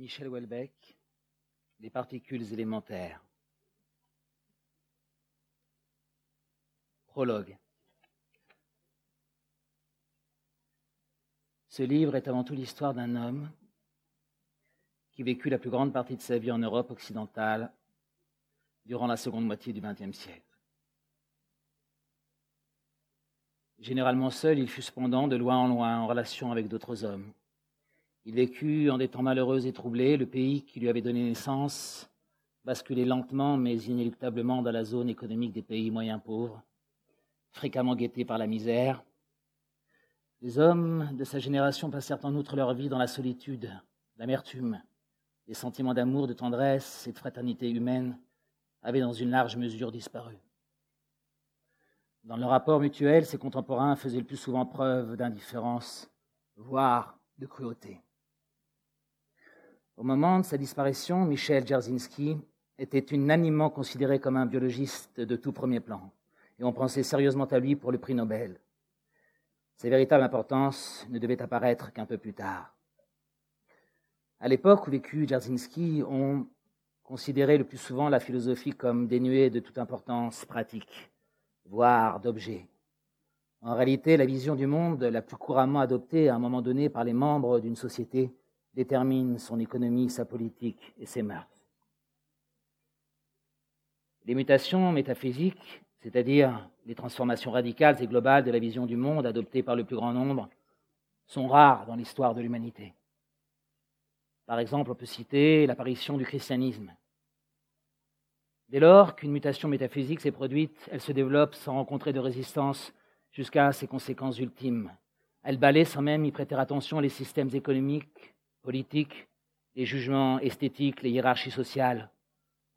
Michel Houellebecq, Les particules élémentaires. Prologue. Ce livre est avant tout l'histoire d'un homme qui vécut la plus grande partie de sa vie en Europe occidentale durant la seconde moitié du XXe siècle. Généralement seul, il fut cependant de loin en loin en relation avec d'autres hommes. Il vécut en des temps malheureux et troublés, le pays qui lui avait donné naissance basculait lentement mais inéluctablement dans la zone économique des pays moyens pauvres, fréquemment guettés par la misère. Les hommes de sa génération passèrent en outre leur vie dans la solitude, l'amertume, les sentiments d'amour, de tendresse et de fraternité humaine avaient dans une large mesure disparu. Dans le rapport mutuel, ses contemporains faisaient le plus souvent preuve d'indifférence, voire de cruauté. Au moment de sa disparition, Michel Dzerzhinsky était unanimement considéré comme un biologiste de tout premier plan, et on pensait sérieusement à lui pour le prix Nobel. Sa véritable importance ne devait apparaître qu'un peu plus tard. À l'époque où vécut Dzerzhinsky, on considérait le plus souvent la philosophie comme dénuée de toute importance pratique, voire d'objet. En réalité, la vision du monde la plus couramment adoptée à un moment donné par les membres d'une société détermine son économie, sa politique et ses mœurs. Les mutations métaphysiques, c'est-à-dire les transformations radicales et globales de la vision du monde adoptées par le plus grand nombre, sont rares dans l'histoire de l'humanité. Par exemple, on peut citer l'apparition du christianisme. Dès lors qu'une mutation métaphysique s'est produite, elle se développe sans rencontrer de résistance jusqu'à ses conséquences ultimes. Elle balaie sans même y prêter attention les systèmes économiques, politique, les jugements esthétiques, les hiérarchies sociales.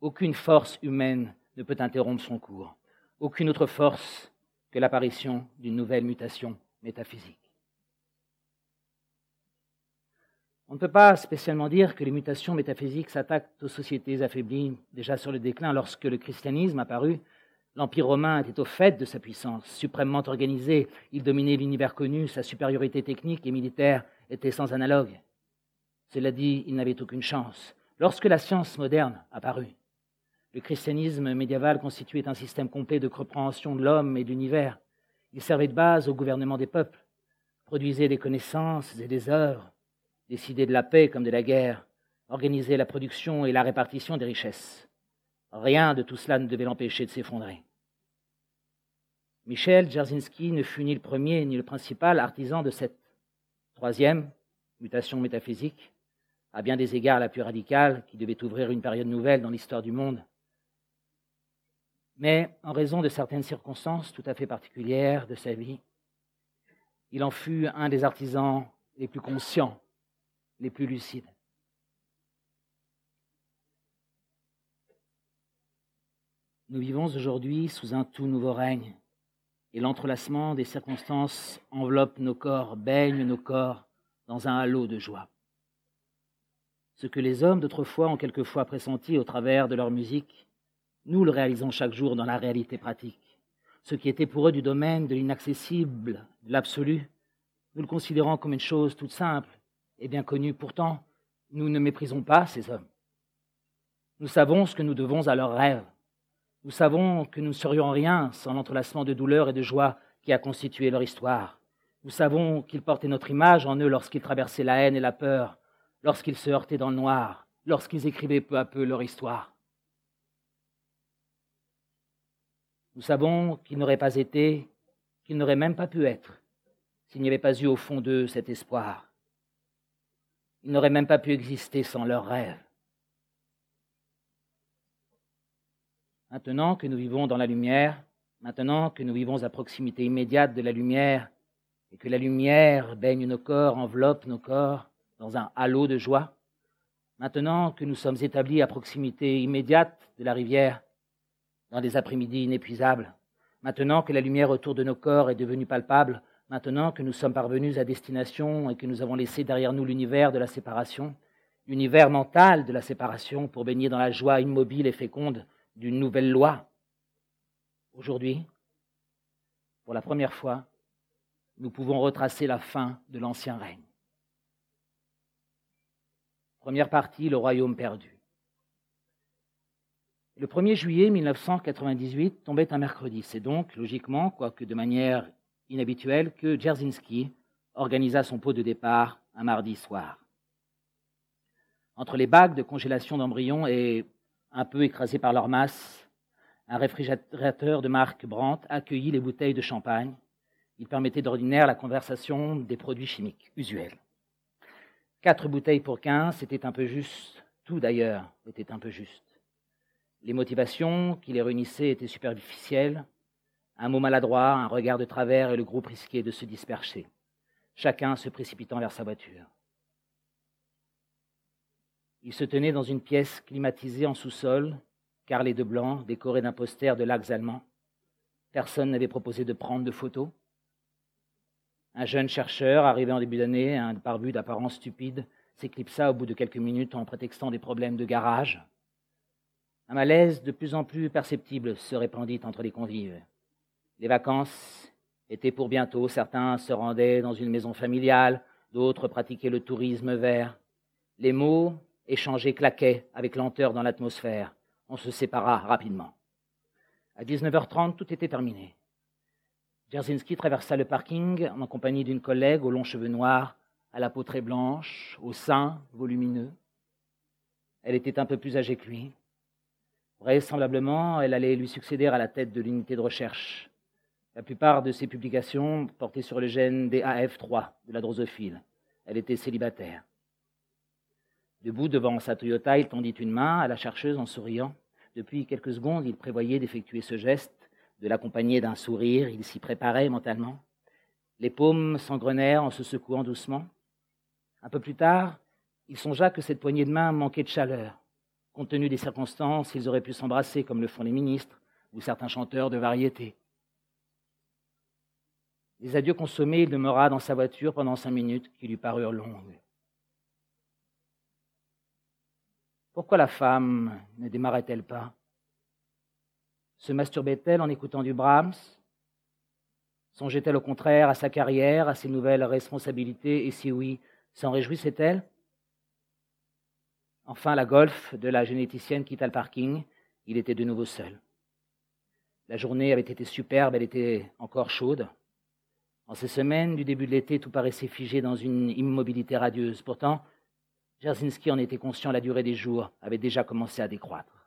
Aucune force humaine ne peut interrompre son cours. Aucune autre force que l'apparition d'une nouvelle mutation métaphysique. On ne peut pas spécialement dire que les mutations métaphysiques s'attaquent aux sociétés affaiblies déjà sur le déclin lorsque le christianisme apparut. L'Empire romain était au fait de sa puissance, suprêmement organisé, il dominait l'univers connu, sa supériorité technique et militaire était sans analogue. Cela dit, il n'avait aucune chance. Lorsque la science moderne apparut, le christianisme médiéval constituait un système complet de compréhension de l'homme et de l'univers. Il servait de base au gouvernement des peuples, produisait des connaissances et des œuvres, décidait de la paix comme de la guerre, organisait la production et la répartition des richesses. Rien de tout cela ne devait l'empêcher de s'effondrer. Michel Dzerzhinsky ne fut ni le premier ni le principal artisan de cette troisième mutation métaphysique, à bien des égards la plus radicale, qui devait ouvrir une période nouvelle dans l'histoire du monde. Mais en raison de certaines circonstances tout à fait particulières de sa vie, il en fut un des artisans les plus conscients, les plus lucides. Nous vivons aujourd'hui sous un tout nouveau règne, et l'entrelacement des circonstances enveloppe nos corps, baigne nos corps dans un halo de joie. Ce que les hommes d'autrefois ont quelquefois pressenti au travers de leur musique, nous le réalisons chaque jour dans la réalité pratique. Ce qui était pour eux du domaine de l'inaccessible, de l'absolu, nous le considérons comme une chose toute simple et bien connue. Pourtant, nous ne méprisons pas ces hommes. Nous savons ce que nous devons à leurs rêves. Nous savons que nous ne serions rien sans l'entrelacement de douleur et de joie qui a constitué leur histoire. Nous savons qu'ils portaient notre image en eux lorsqu'ils traversaient la haine et la peur, lorsqu'ils se heurtaient dans le noir, lorsqu'ils écrivaient peu à peu leur histoire. Nous savons qu'ils n'auraient pas été, qu'ils n'auraient même pas pu être, s'il n'y avait pas eu au fond d'eux cet espoir. Ils n'auraient même pas pu exister sans leurs rêves. Maintenant que nous vivons dans la lumière, maintenant que nous vivons à proximité immédiate de la lumière, et que la lumière baigne nos corps, enveloppe nos corps, dans un halo de joie. Maintenant que nous sommes établis à proximité immédiate de la rivière, dans des après-midi inépuisables, maintenant que la lumière autour de nos corps est devenue palpable, maintenant que nous sommes parvenus à destination et que nous avons laissé derrière nous l'univers de la séparation, l'univers mental de la séparation pour baigner dans la joie immobile et féconde d'une nouvelle loi, aujourd'hui, pour la première fois, nous pouvons retracer la fin de l'ancien règne. Première partie, Le Royaume perdu. Le 1er juillet 1998 tombait un mercredi. C'est donc, logiquement, quoique de manière inhabituelle, que Dzerzhinsky organisa son pot de départ un mardi soir. Entre les bagues de congélation d'embryons et un peu écrasés par leur masse, un réfrigérateur de marque Brandt accueillit les bouteilles de champagne. Il permettait d'ordinaire la conversation des produits chimiques usuels. Quatre bouteilles pour quinze, c'était un peu juste. Tout d'ailleurs était un peu juste. Les motivations qui les réunissaient étaient superficielles. Un mot maladroit, un regard de travers et le groupe risquait de se disperser, chacun se précipitant vers sa voiture. Il se tenait dans une pièce climatisée en sous-sol, carrelée de blanc, décorée d'un poster de lacs allemands. Personne n'avait proposé de prendre de photos. Un jeune chercheur, arrivé en début d'année, un barbu d'apparence stupide, s'éclipsa au bout de quelques minutes en prétextant des problèmes de garage. Un malaise de plus en plus perceptible se répandit entre les convives. Les vacances étaient pour bientôt, certains se rendaient dans une maison familiale, d'autres pratiquaient le tourisme vert. Les mots échangés claquaient avec lenteur dans l'atmosphère. On se sépara rapidement. À 19h30, tout était terminé. Dzerzhinsky traversa le parking en compagnie d'une collègue aux longs cheveux noirs, à la peau très blanche, aux seins volumineux. Elle était un peu plus âgée que lui. Vraisemblablement, elle allait lui succéder à la tête de l'unité de recherche. La plupart de ses publications portaient sur le gène DAF3 de la drosophile. Elle était célibataire. Debout devant sa Toyota, il tendit une main à la chercheuse en souriant. Depuis quelques secondes, il prévoyait d'effectuer ce geste, de l'accompagner d'un sourire. Il s'y préparait mentalement. Les paumes s'engrenèrent en se secouant doucement. Un peu plus tard, il songea que cette poignée de main manquait de chaleur. Compte tenu des circonstances, ils auraient pu s'embrasser comme le font les ministres ou certains chanteurs de variété. Les adieux consommés, il demeura dans sa voiture pendant cinq minutes qui lui parurent longues. Pourquoi la femme ne démarrait-elle pas? Se masturbait-elle en écoutant du Brahms? Songeait-elle au contraire à sa carrière, à ses nouvelles responsabilités, et si oui, s'en réjouissait-elle? Enfin, la golf de la généticienne quitta le parking. Il était de nouveau seul. La journée avait été superbe, elle était encore chaude. En ces semaines du début de l'été, tout paraissait figé dans une immobilité radieuse. Pourtant, Jarzynski en était conscient, la durée des jours avait déjà commencé à décroître.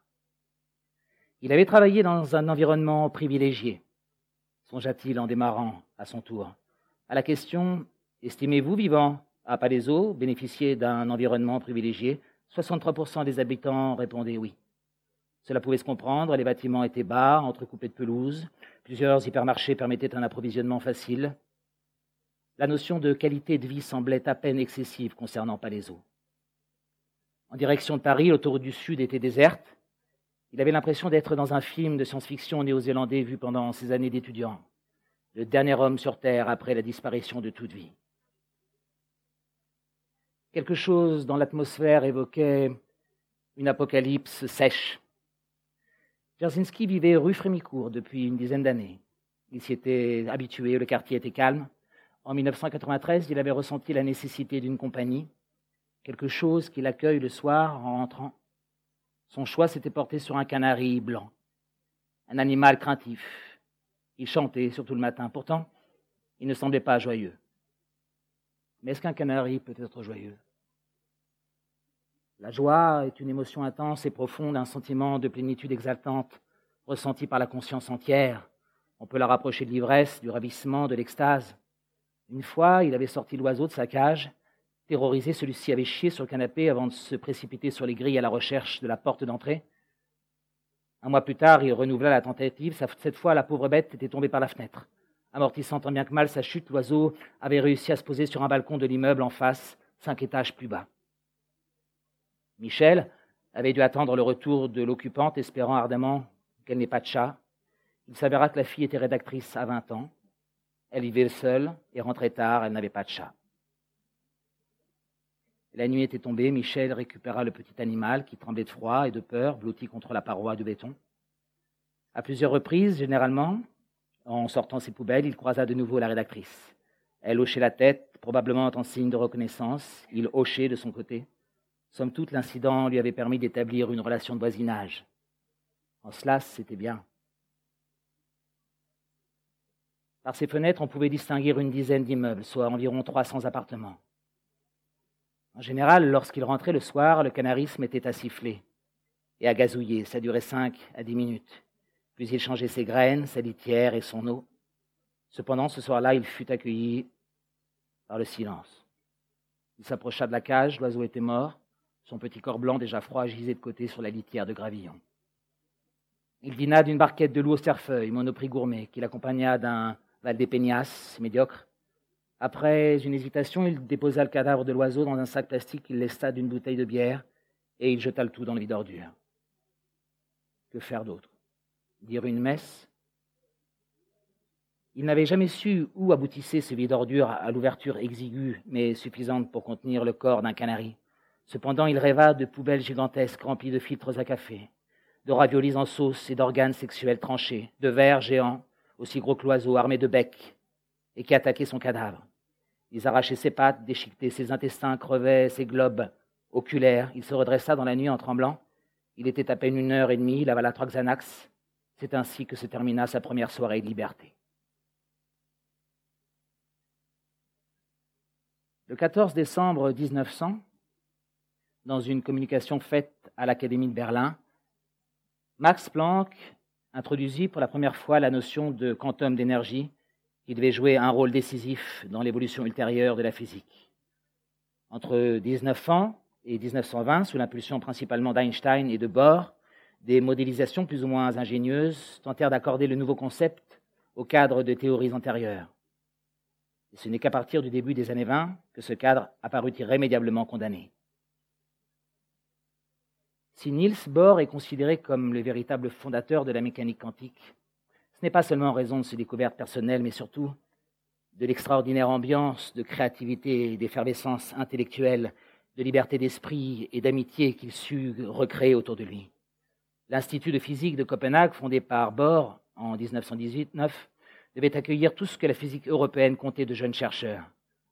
Il avait travaillé dans un environnement privilégié, songea-t-il en démarrant à son tour. À la question Estimez-vous vivant à Palaiso bénéficier d'un environnement privilégié? 63% des habitants répondaient oui. Cela pouvait se comprendre, les bâtiments étaient bas, entrecoupés de pelouse, plusieurs hypermarchés permettaient un approvisionnement facile. La notion de qualité de vie semblait à peine excessive concernant Palaiso. En direction de Paris, l'autoroute du Sud était déserte. Il avait l'impression d'être dans un film de science-fiction néo-zélandais vu pendant ses années d'étudiant. Le dernier homme sur Terre après la disparition de toute vie. Quelque chose dans l'atmosphère évoquait une apocalypse sèche. Jarzynski vivait rue Frémicourt depuis une dizaine d'années. Il s'y était habitué, le quartier était calme. En 1993, il avait ressenti la nécessité d'une compagnie, quelque chose qui l'accueille le soir en rentrant. Son choix s'était porté sur un canari blanc, un animal craintif. Il chantait, surtout le matin. Pourtant, il ne semblait pas joyeux. Mais est-ce qu'un canari peut être joyeux? La joie est une émotion intense et profonde, un sentiment de plénitude exaltante ressenti par la conscience entière. On peut la rapprocher de l'ivresse, du ravissement, de l'extase. Une fois, il avait sorti l'oiseau de sa cage. Terrorisé, celui-ci avait chié sur le canapé avant de se précipiter sur les grilles à la recherche de la porte d'entrée. Un mois plus tard, il renouvela la tentative. Cette fois, la pauvre bête était tombée par la fenêtre. Amortissant tant bien que mal sa chute, l'oiseau avait réussi à se poser sur un balcon de l'immeuble en face, cinq étages plus bas. Michel avait dû attendre le retour de l'occupante, espérant ardemment qu'elle n'ait pas de chat. Il s'avéra que la fille était rédactrice à 20 ans. Elle vivait seule et rentrait tard, elle n'avait pas de chat. La nuit était tombée, Michel récupéra le petit animal qui tremblait de froid et de peur, blotti contre la paroi de béton. À plusieurs reprises, généralement, en sortant ses poubelles, il croisa de nouveau la rédactrice. Elle hochait la tête, probablement en signe de reconnaissance. Il hochait de son côté. Somme toute, l'incident lui avait permis d'établir une relation de voisinage. En cela, c'était bien. Par ses fenêtres, on pouvait distinguer une dizaine d'immeubles, soit environ 300 appartements. En général, lorsqu'il rentrait le soir, le canari se mettait à siffler et à gazouiller. Ça durait cinq à dix minutes. Puis il changeait ses graines, sa litière et son eau. Cependant, ce soir-là, il fut accueilli par le silence. Il s'approcha de la cage, l'oiseau était mort, son petit corps blanc déjà froid gisait de côté sur la litière de gravillon. Il dîna d'une barquette de loup au cerfeuil, monoprix gourmet, qu'il accompagna d'un Valdépénias médiocre. Après une hésitation, il déposa le cadavre de l'oiseau dans un sac plastique qu'il lesta d'une bouteille de bière et il jeta le tout dans le vide ordure. Que faire d'autre? Dire une messe? Il n'avait jamais su où aboutissait ce vide ordure à l'ouverture exiguë mais suffisante pour contenir le corps d'un canari. Cependant, il rêva de poubelles gigantesques remplies de filtres à café, de raviolis en sauce et d'organes sexuels tranchés, de vers géants aussi gros que l'oiseau, armé de becs, et qui attaquait son cadavre. Ils arrachaient ses pattes, déchiquetaient ses intestins, crevaient ses globes oculaires. Il se redressa dans la nuit en tremblant. Il était à peine une heure et demie, il avala trois Xanax. C'est ainsi que se termina sa première soirée de liberté. Le 14 décembre 1900, dans une communication faite à l'Académie de Berlin, Max Planck introduisit pour la première fois la notion de quantum d'énergie qui devait jouer un rôle décisif dans l'évolution ultérieure de la physique. Entre 1900 et 1920, sous l'impulsion principalement d'Einstein et de Bohr, des modélisations plus ou moins ingénieuses tentèrent d'accorder le nouveau concept au cadre de théories antérieures. Et ce n'est qu'à partir du début des années 20 que ce cadre apparut irrémédiablement condamné. Si Niels Bohr est considéré comme le véritable fondateur de la mécanique quantique, ce n'est pas seulement en raison de ses découvertes personnelles, mais surtout de l'extraordinaire ambiance de créativité et d'effervescence intellectuelle, de liberté d'esprit et d'amitié qu'il sut recréer autour de lui. L'Institut de physique de Copenhague, fondé par Bohr en 1918-9, devait accueillir tout ce que la physique européenne comptait de jeunes chercheurs.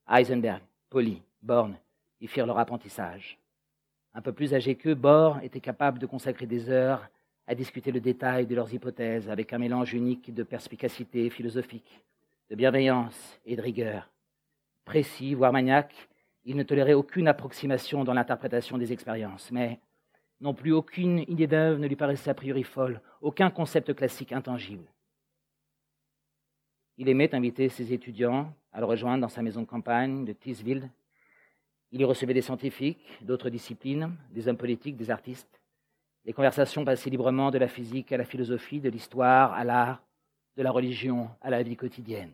Heisenberg, Pauli, Born y firent leur apprentissage. Un peu plus âgés qu'eux, Bohr était capable de consacrer des heures à discuter le détail de leurs hypothèses avec un mélange unique de perspicacité philosophique, de bienveillance et de rigueur. Précis, voire maniaque, il ne tolérait aucune approximation dans l'interprétation des expériences, mais non plus aucune idée d'œuvre ne lui paraissait a priori folle, aucun concept classique intangible. Il aimait inviter ses étudiants à le rejoindre dans sa maison de campagne de Tisville, il y recevait des scientifiques, d'autres disciplines, des hommes politiques, des artistes. Les conversations passaient librement de la physique à la philosophie, de l'histoire à l'art, de la religion à la vie quotidienne.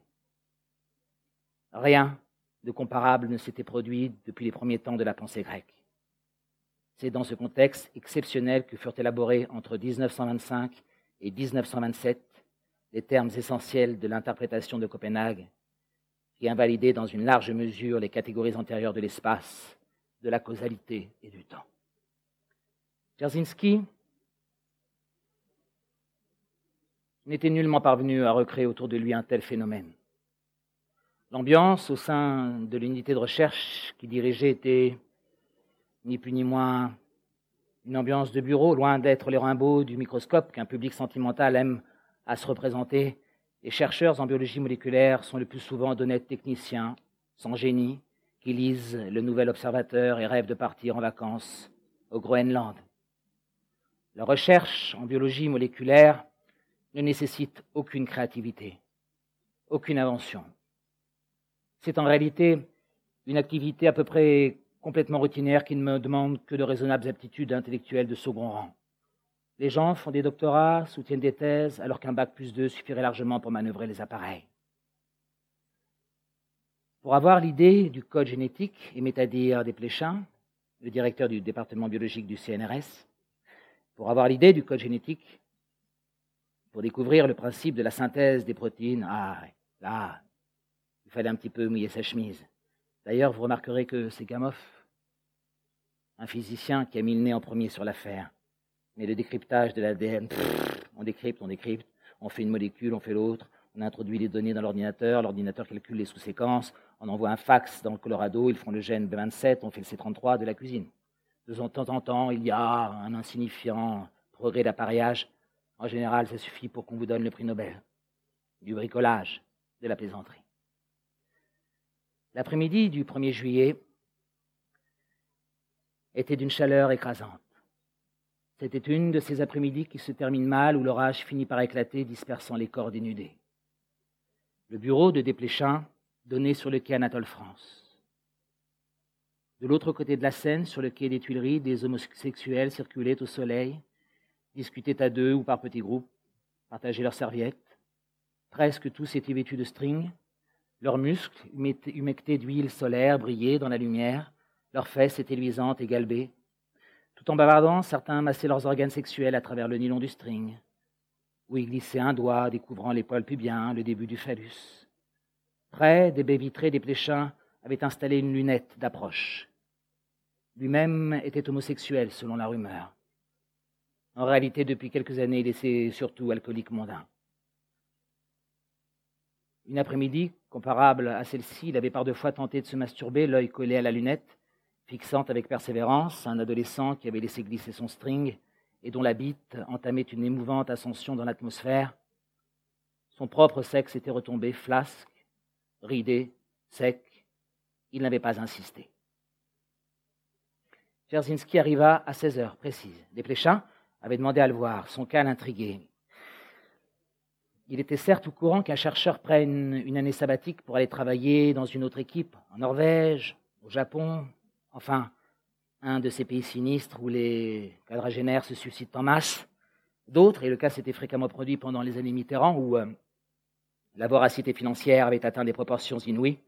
Rien de comparable ne s'était produit depuis les premiers temps de la pensée grecque. C'est dans ce contexte exceptionnel que furent élaborés entre 1925 et 1927 les termes essentiels de l'interprétation de Copenhague qui invalidait dans une large mesure les catégories antérieures de l'espace, de la causalité et du temps. Jarzynski n'était nullement parvenu à recréer autour de lui un tel phénomène. L'ambiance au sein de l'unité de recherche qu'il dirigeait était ni plus ni moins une ambiance de bureau, loin d'être les Rimbaud du microscope qu'un public sentimental aime à se représenter les chercheurs en biologie moléculaire sont le plus souvent d'honnêtes techniciens, sans génie, qui lisent le Nouvel Observateur et rêvent de partir en vacances au Groenland. La recherche en biologie moléculaire ne nécessite aucune créativité, aucune invention. C'est en réalité une activité à peu près complètement routinière qui ne me demande que de raisonnables aptitudes intellectuelles de second rang. Les gens font des doctorats, soutiennent des thèses, alors qu'un bac plus 2 suffirait largement pour manœuvrer les appareils. Pour avoir l'idée du code génétique, et à dire des Pléchins, le directeur du département biologique du CNRS, pour avoir l'idée du code génétique, pour découvrir le principe de la synthèse des protéines, ah, là, il fallait un petit peu mouiller sa chemise. D'ailleurs, vous remarquerez que c'est Gamoff, un physicien qui a mis le nez en premier sur l'affaire. Mais le décryptage de l'ADN, on décrypte, on décrypte, on fait une molécule, on fait l'autre, on introduit les données dans l'ordinateur, l'ordinateur calcule les sous-séquences, on envoie un fax dans le Colorado, ils font le gène B27, on fait le C33 de la cuisine. De temps en temps, il y a un insignifiant progrès d'appareillage. En général, ça suffit pour qu'on vous donne le prix Nobel. Du bricolage, de la plaisanterie. L'après-midi du 1er juillet était d'une chaleur écrasante. C'était une de ces après-midi qui se terminent mal où l'orage finit par éclater, dispersant les corps dénudés. Le bureau de Desplechin donnait sur le quai Anatole France. De l'autre côté de la Seine, sur le quai des Tuileries, des homosexuels circulaient au soleil, discutaient à deux ou par petits groupes, partageaient leurs serviettes. Presque tous étaient vêtus de string. Leurs muscles, humectés d'huile solaire, brillaient dans la lumière. Leurs fesses étaient luisantes et galbées. Tout en bavardant, certains massaient leurs organes sexuels à travers le nylon du string, où ils glissaient un doigt, découvrant les poils pubiens, le début du phallus. Près des baies vitrées des pléchins avait installé une lunette d'approche. Lui-même était homosexuel, selon la rumeur. En réalité, depuis quelques années, il était surtout alcoolique mondain. Une après-midi, comparable à celle-ci, il avait par deux fois tenté de se masturber, l'œil collé à la lunette, fixant avec persévérance un adolescent qui avait laissé glisser son string et dont la bite entamait une émouvante ascension dans l'atmosphère. Son propre sexe était retombé flasque, ridé, sec. Il n'avait pas insisté. Jerzinski arriva à 16 heures précises. Desplechin avait demandé à le voir, son cas l'intriguait. Il était certes au courant qu'un chercheur prenne une année sabbatique pour aller travailler dans une autre équipe, en Norvège, au Japon, enfin, un de ces pays sinistres où les quadragénaires se suscitent en masse. D'autres, et le cas s'était fréquemment produit pendant les années Mitterrand, où euh, la voracité financière avait atteint des proportions inouïes.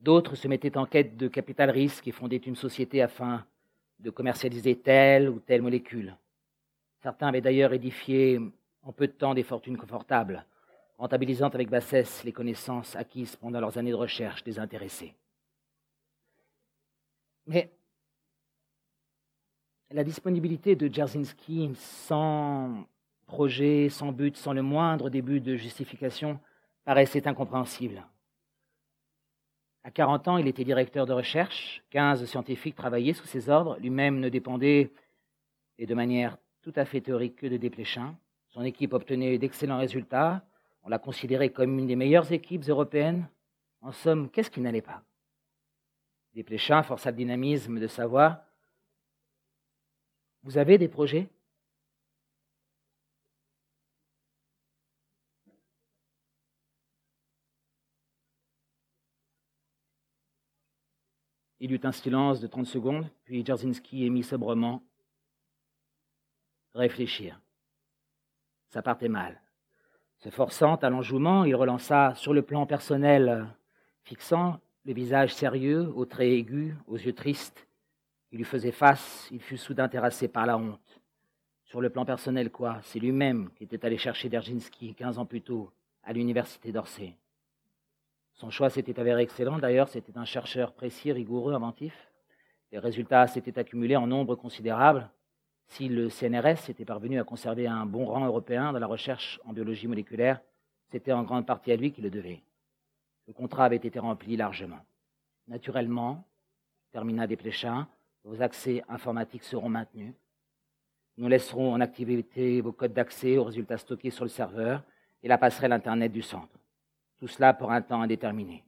D'autres se mettaient en quête de capital risque et fondaient une société afin de commercialiser telle ou telle molécule. Certains avaient d'ailleurs édifié en peu de temps des fortunes confortables, rentabilisant avec bassesse les connaissances acquises pendant leurs années de recherche désintéressées. Mais la disponibilité de Dzerzhinsky sans projet, sans but, sans le moindre début de justification paraissait incompréhensible. À 40 ans, il était directeur de recherche, 15 scientifiques travaillaient sous ses ordres, lui-même ne dépendait, et de manière tout à fait théorique, que de Desplechin. Son équipe obtenait d'excellents résultats, on l'a considéré comme une des meilleures équipes européennes. En somme, qu'est-ce qui n'allait pas? Desplechin força le dynamisme de savoir Vous avez des projets? Il eut un silence de trente secondes, puis Jarzynski émit sobrement Réfléchir. Ça partait mal. Se forçant à l'enjouement, il relança sur le plan personnel, fixant le visage sérieux, aux traits aigus, aux yeux tristes. Il lui faisait face, il fut soudain terrassé par la honte. Sur le plan personnel, quoi? C'est lui-même qui était allé chercher Derginski quinze ans plus tôt, à l'université d'Orsay. Son choix s'était avéré excellent, d'ailleurs, c'était un chercheur précis, rigoureux, inventif. Les résultats s'étaient accumulés en nombre considérable. Si le CNRS était parvenu à conserver un bon rang européen dans la recherche en biologie moléculaire, c'était en grande partie à lui qu'il le devait. Le contrat avait été rempli largement. Naturellement, termina Desplechin, vos accès informatiques seront maintenus. Nous laisserons en activité vos codes d'accès aux résultats stockés sur le serveur et la passerelle Internet du centre. Tout cela pour un temps indéterminé.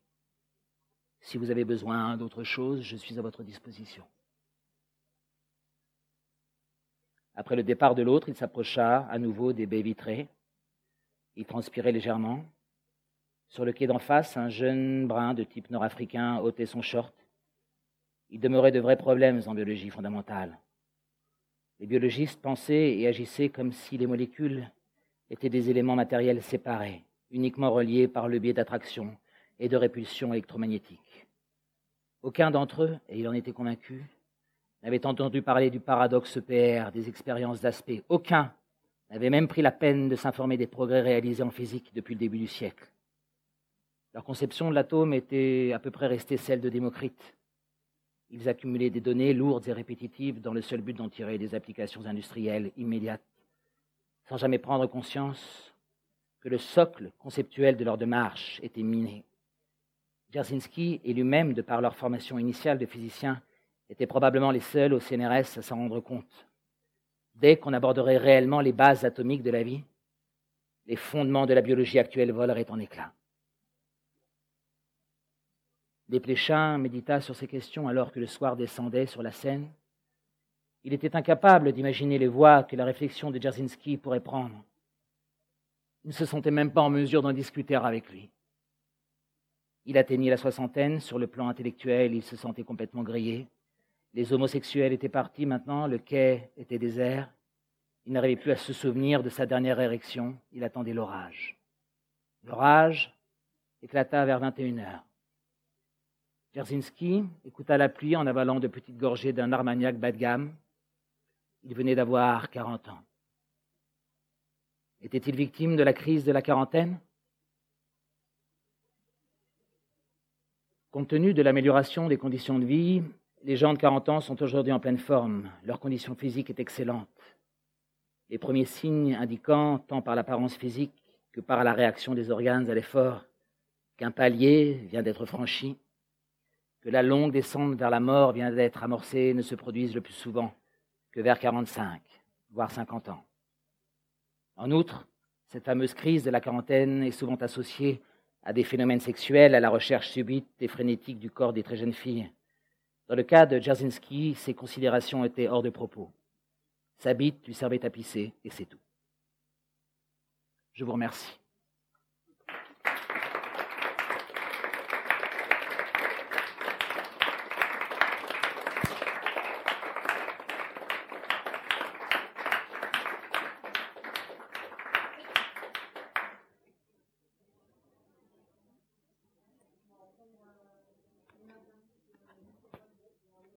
Si vous avez besoin d'autre chose, je suis à votre disposition. Après le départ de l'autre, il s'approcha à nouveau des baies vitrées. Il transpirait légèrement. Sur le quai d'en face, un jeune brun de type nord-africain ôtait son short. Il demeurait de vrais problèmes en biologie fondamentale. Les biologistes pensaient et agissaient comme si les molécules étaient des éléments matériels séparés, uniquement reliés par le biais d'attraction et de répulsion électromagnétique. Aucun d'entre eux, et il en était convaincu, n'avait entendu parler du paradoxe EPR, des expériences d'aspect. Aucun n'avait même pris la peine de s'informer des progrès réalisés en physique depuis le début du siècle. Leur conception de l'atome était à peu près restée celle de Démocrite. Ils accumulaient des données lourdes et répétitives dans le seul but d'en tirer des applications industrielles immédiates, sans jamais prendre conscience que le socle conceptuel de leur démarche était miné. Jarzynski et lui-même, de par leur formation initiale de physicien, étaient probablement les seuls au CNRS à s'en rendre compte. Dès qu'on aborderait réellement les bases atomiques de la vie, les fondements de la biologie actuelle voleraient en éclats. Desplechin médita sur ces questions alors que le soir descendait sur la scène. Il était incapable d'imaginer les voies que la réflexion de Jarzynski pourrait prendre. Il ne se sentait même pas en mesure d'en discuter avec lui. Il atteignit la soixantaine, sur le plan intellectuel, il se sentait complètement grillé. Les homosexuels étaient partis maintenant, le quai était désert. Il n'arrivait plus à se souvenir de sa dernière érection, il attendait l'orage. L'orage éclata vers 21 heures. Jarzynski écouta la pluie en avalant de petites gorgées d'un armagnac bas de gamme. Il venait d'avoir 40 ans. Était-il victime de la crise de la quarantaine? Compte tenu de l'amélioration des conditions de vie, les gens de 40 ans sont aujourd'hui en pleine forme. Leur condition physique est excellente. Les premiers signes indiquant, tant par l'apparence physique que par la réaction des organes à l'effort, qu'un palier vient d'être franchi, que la longue descente vers la mort vient d'être amorcée, ne se produisent le plus souvent que vers 45, voire 50 ans. En outre, cette fameuse crise de la quarantaine est souvent associée à des phénomènes sexuels, à la recherche subite et frénétique du corps des très jeunes filles. Dans le cas de Jarzynski, ces considérations étaient hors de propos. Sa bite lui servait à pisser, et c'est tout. Je vous remercie.